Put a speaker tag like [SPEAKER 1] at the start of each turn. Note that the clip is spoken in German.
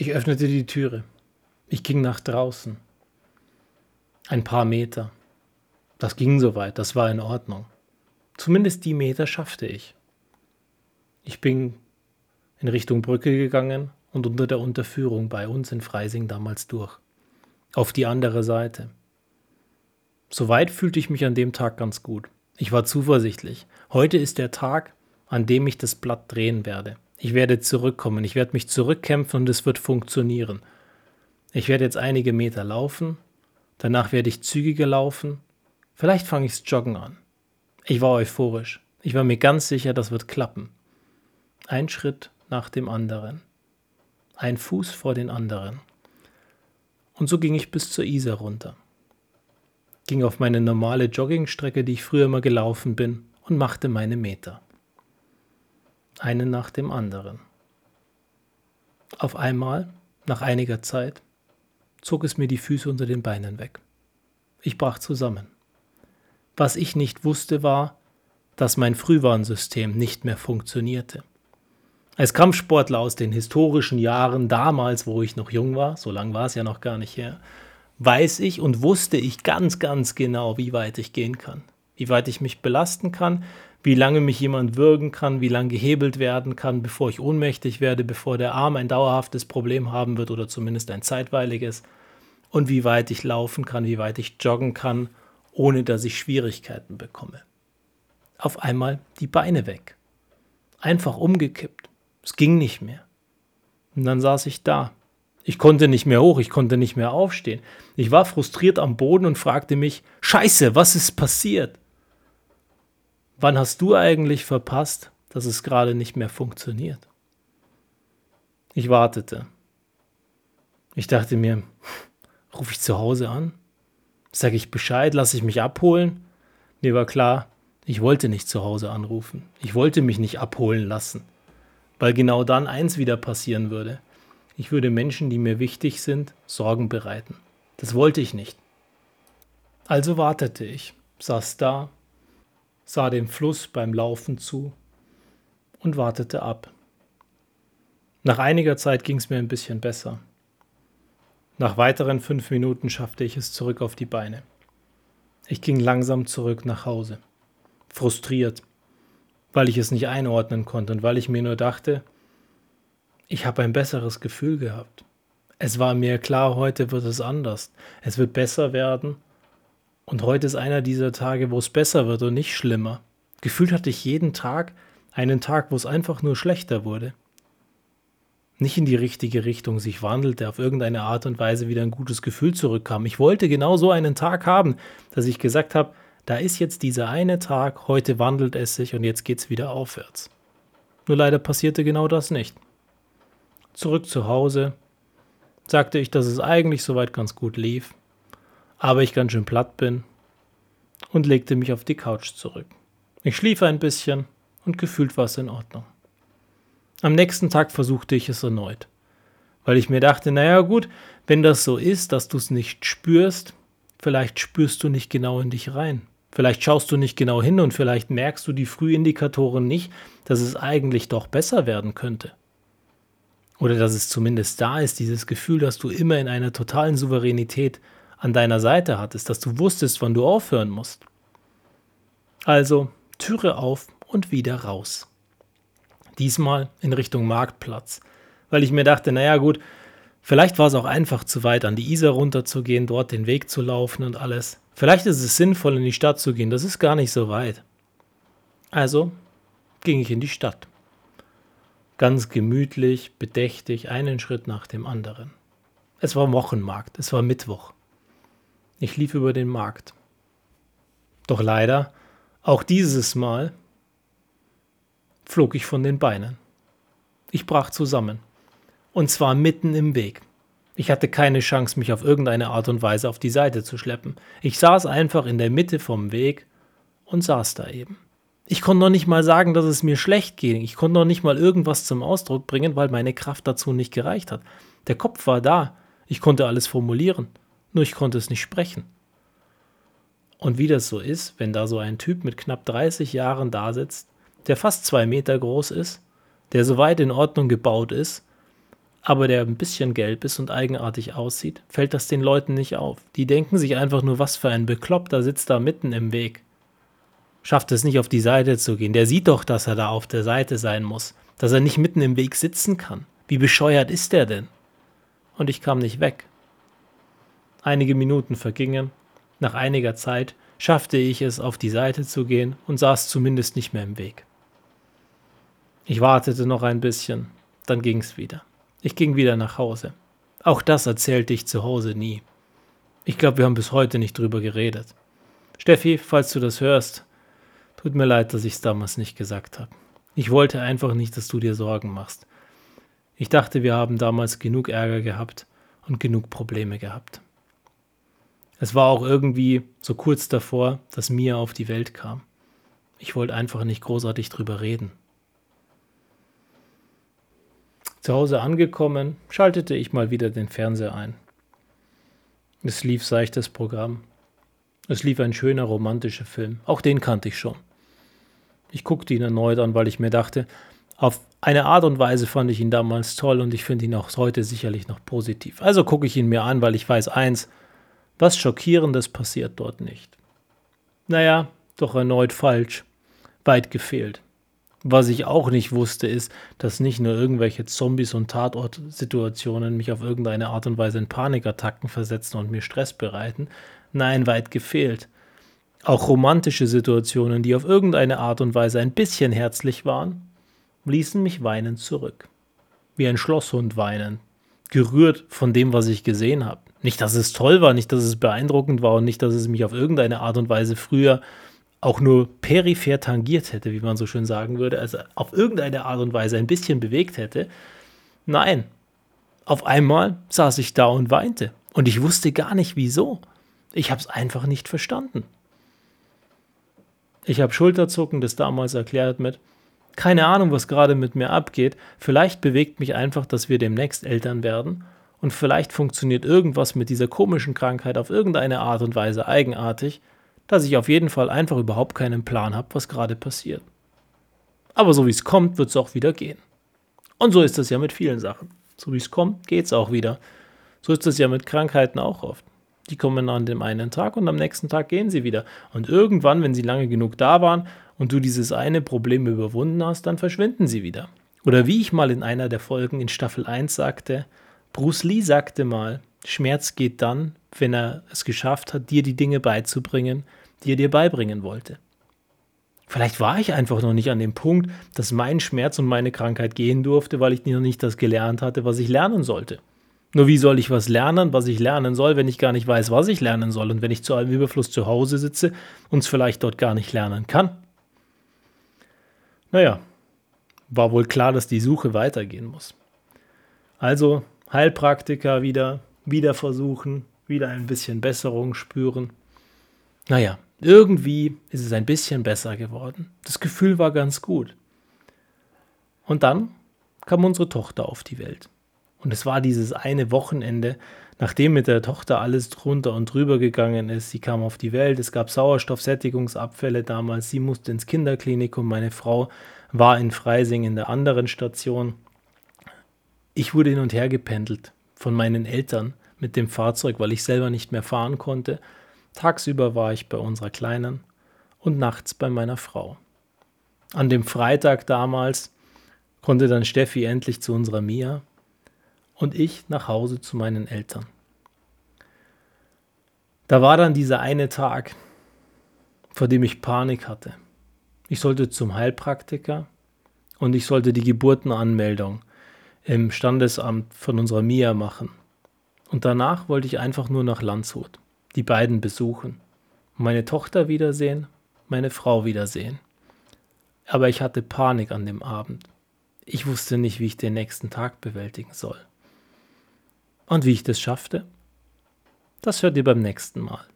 [SPEAKER 1] Ich öffnete die Türe. Ich ging nach draußen. Ein paar Meter. Das ging soweit, das war in Ordnung. Zumindest die Meter schaffte ich. Ich bin in Richtung Brücke gegangen und unter der Unterführung bei uns in Freising damals durch. Auf die andere Seite. Soweit fühlte ich mich an dem Tag ganz gut. Ich war zuversichtlich. Heute ist der Tag, an dem ich das Blatt drehen werde. Ich werde zurückkommen, ich werde mich zurückkämpfen und es wird funktionieren. Ich werde jetzt einige Meter laufen, danach werde ich zügiger laufen, vielleicht fange ich's Joggen an. Ich war euphorisch. Ich war mir ganz sicher, das wird klappen. Ein Schritt nach dem anderen. Ein Fuß vor den anderen. Und so ging ich bis zur Isar runter. Ging auf meine normale Joggingstrecke, die ich früher immer gelaufen bin, und machte meine Meter einen nach dem anderen. Auf einmal, nach einiger Zeit, zog es mir die Füße unter den Beinen weg. Ich brach zusammen. Was ich nicht wusste war, dass mein Frühwarnsystem nicht mehr funktionierte. Als Kampfsportler aus den historischen Jahren damals, wo ich noch jung war, so lang war es ja noch gar nicht her, weiß ich und wusste ich ganz, ganz genau, wie weit ich gehen kann, wie weit ich mich belasten kann, wie lange mich jemand würgen kann, wie lange gehebelt werden kann, bevor ich ohnmächtig werde, bevor der Arm ein dauerhaftes Problem haben wird oder zumindest ein zeitweiliges und wie weit ich laufen kann, wie weit ich joggen kann, ohne dass ich Schwierigkeiten bekomme. Auf einmal die Beine weg. Einfach umgekippt. Es ging nicht mehr. Und dann saß ich da. Ich konnte nicht mehr hoch, ich konnte nicht mehr aufstehen. Ich war frustriert am Boden und fragte mich, Scheiße, was ist passiert? Wann hast du eigentlich verpasst, dass es gerade nicht mehr funktioniert? Ich wartete. Ich dachte mir, rufe ich zu Hause an? Sage ich Bescheid, lasse ich mich abholen? Mir war klar, ich wollte nicht zu Hause anrufen. Ich wollte mich nicht abholen lassen, weil genau dann eins wieder passieren würde. Ich würde Menschen, die mir wichtig sind, Sorgen bereiten. Das wollte ich nicht. Also wartete ich, saß da, sah dem Fluss beim Laufen zu und wartete ab. Nach einiger Zeit ging es mir ein bisschen besser. Nach weiteren fünf Minuten schaffte ich es zurück auf die Beine. Ich ging langsam zurück nach Hause, frustriert, weil ich es nicht einordnen konnte und weil ich mir nur dachte, ich habe ein besseres Gefühl gehabt. Es war mir klar, heute wird es anders. Es wird besser werden und heute ist einer dieser Tage, wo es besser wird und nicht schlimmer. Gefühlt hatte ich jeden Tag einen Tag, wo es einfach nur schlechter wurde. Nicht in die richtige Richtung sich wandelte, auf irgendeine Art und Weise wieder ein gutes Gefühl zurückkam. Ich wollte genau so einen Tag haben, dass ich gesagt habe, da ist jetzt dieser eine Tag, heute wandelt es sich und jetzt geht es wieder aufwärts. Nur leider passierte genau das nicht. Zurück zu Hause sagte ich, dass es eigentlich soweit ganz gut lief aber ich ganz schön platt bin und legte mich auf die Couch zurück. Ich schlief ein bisschen und gefühlt war es in Ordnung. Am nächsten Tag versuchte ich es erneut, weil ich mir dachte, naja gut, wenn das so ist, dass du es nicht spürst, vielleicht spürst du nicht genau in dich rein. Vielleicht schaust du nicht genau hin und vielleicht merkst du die Frühindikatoren nicht, dass es eigentlich doch besser werden könnte. Oder dass es zumindest da ist, dieses Gefühl, dass du immer in einer totalen Souveränität an deiner Seite hattest, dass du wusstest, wann du aufhören musst. Also Türe auf und wieder raus. Diesmal in Richtung Marktplatz, weil ich mir dachte, naja gut, vielleicht war es auch einfach zu weit, an die Isar runterzugehen, dort den Weg zu laufen und alles. Vielleicht ist es sinnvoll, in die Stadt zu gehen, das ist gar nicht so weit. Also ging ich in die Stadt. Ganz gemütlich, bedächtig, einen Schritt nach dem anderen. Es war Wochenmarkt, es war Mittwoch. Ich lief über den Markt. Doch leider, auch dieses Mal, flog ich von den Beinen. Ich brach zusammen. Und zwar mitten im Weg. Ich hatte keine Chance, mich auf irgendeine Art und Weise auf die Seite zu schleppen. Ich saß einfach in der Mitte vom Weg und saß da eben. Ich konnte noch nicht mal sagen, dass es mir schlecht ging. Ich konnte noch nicht mal irgendwas zum Ausdruck bringen, weil meine Kraft dazu nicht gereicht hat. Der Kopf war da. Ich konnte alles formulieren nur ich konnte es nicht sprechen. Und wie das so ist, wenn da so ein Typ mit knapp 30 Jahren da sitzt, der fast zwei Meter groß ist, der so weit in Ordnung gebaut ist aber der ein bisschen gelb ist und eigenartig aussieht, fällt das den Leuten nicht auf. Die denken sich einfach nur, was für ein Bekloppter sitzt da mitten im Weg. Schafft es nicht auf die Seite zu gehen. Der sieht doch, dass er da auf der Seite sein muss, dass er nicht mitten im Weg sitzen kann. Wie bescheuert ist der denn? Und ich kam nicht weg. Einige Minuten vergingen. Nach einiger Zeit schaffte ich es, auf die Seite zu gehen und saß zumindest nicht mehr im Weg. Ich wartete noch ein bisschen, dann ging's wieder. Ich ging wieder nach Hause. Auch das erzählte ich zu Hause nie. Ich glaube, wir haben bis heute nicht drüber geredet. Steffi, falls du das hörst, tut mir leid, dass ich es damals nicht gesagt habe. Ich wollte einfach nicht, dass du dir Sorgen machst. Ich dachte, wir haben damals genug Ärger gehabt und genug Probleme gehabt. Es war auch irgendwie so kurz davor, dass Mia auf die Welt kam. Ich wollte einfach nicht großartig drüber reden. Zu Hause angekommen, schaltete ich mal wieder den Fernseher ein. Es lief seichtes Programm. Es lief ein schöner romantischer Film. Auch den kannte ich schon. Ich guckte ihn erneut an, weil ich mir dachte, auf eine Art und Weise fand ich ihn damals toll und ich finde ihn auch heute sicherlich noch positiv. Also gucke ich ihn mir an, weil ich weiß eins, was Schockierendes passiert dort nicht. Naja, doch erneut falsch. Weit gefehlt. Was ich auch nicht wusste, ist, dass nicht nur irgendwelche Zombies und Tatortsituationen mich auf irgendeine Art und Weise in Panikattacken versetzen und mir Stress bereiten. Nein, weit gefehlt. Auch romantische Situationen, die auf irgendeine Art und Weise ein bisschen herzlich waren, ließen mich weinend zurück. Wie ein Schlosshund weinen. Gerührt von dem, was ich gesehen habe. Nicht, dass es toll war, nicht, dass es beeindruckend war und nicht, dass es mich auf irgendeine Art und Weise früher auch nur peripher tangiert hätte, wie man so schön sagen würde, also auf irgendeine Art und Weise ein bisschen bewegt hätte. Nein, auf einmal saß ich da und weinte und ich wusste gar nicht wieso. Ich habe es einfach nicht verstanden. Ich habe Schulterzucken das damals erklärt mit, keine Ahnung, was gerade mit mir abgeht, vielleicht bewegt mich einfach, dass wir demnächst Eltern werden und vielleicht funktioniert irgendwas mit dieser komischen Krankheit auf irgendeine Art und Weise eigenartig, dass ich auf jeden Fall einfach überhaupt keinen Plan habe, was gerade passiert. Aber so wie es kommt, wird es auch wieder gehen. Und so ist es ja mit vielen Sachen. So wie es kommt, geht es auch wieder. So ist es ja mit Krankheiten auch oft. Die kommen an dem einen Tag und am nächsten Tag gehen sie wieder. Und irgendwann, wenn sie lange genug da waren und du dieses eine Problem überwunden hast, dann verschwinden sie wieder. Oder wie ich mal in einer der Folgen in Staffel 1 sagte, Bruce Lee sagte mal, Schmerz geht dann, wenn er es geschafft hat, dir die Dinge beizubringen, die er dir beibringen wollte. Vielleicht war ich einfach noch nicht an dem Punkt, dass mein Schmerz und meine Krankheit gehen durfte, weil ich noch nicht das gelernt hatte, was ich lernen sollte. Nur wie soll ich was lernen, was ich lernen soll, wenn ich gar nicht weiß, was ich lernen soll und wenn ich zu allem Überfluss zu Hause sitze und es vielleicht dort gar nicht lernen kann? Naja, war wohl klar, dass die Suche weitergehen muss. Also Heilpraktiker wieder, wieder versuchen, wieder ein bisschen Besserung spüren. Naja, irgendwie ist es ein bisschen besser geworden. Das Gefühl war ganz gut. Und dann kam unsere Tochter auf die Welt. Und es war dieses eine Wochenende, nachdem mit der Tochter alles drunter und drüber gegangen ist. Sie kam auf die Welt, es gab Sauerstoffsättigungsabfälle damals, sie musste ins Kinderklinikum, meine Frau war in Freising in der anderen Station. Ich wurde hin und her gependelt von meinen Eltern mit dem Fahrzeug, weil ich selber nicht mehr fahren konnte. Tagsüber war ich bei unserer Kleinen und nachts bei meiner Frau. An dem Freitag damals konnte dann Steffi endlich zu unserer Mia und ich nach Hause zu meinen Eltern. Da war dann dieser eine Tag, vor dem ich Panik hatte. Ich sollte zum Heilpraktiker und ich sollte die Geburtenanmeldung im Standesamt von unserer Mia machen. Und danach wollte ich einfach nur nach Landshut, die beiden besuchen, meine Tochter wiedersehen, meine Frau wiedersehen. Aber ich hatte Panik an dem Abend. Ich wusste nicht, wie ich den nächsten Tag bewältigen soll. Und wie ich das schaffte, das hört ihr beim nächsten Mal.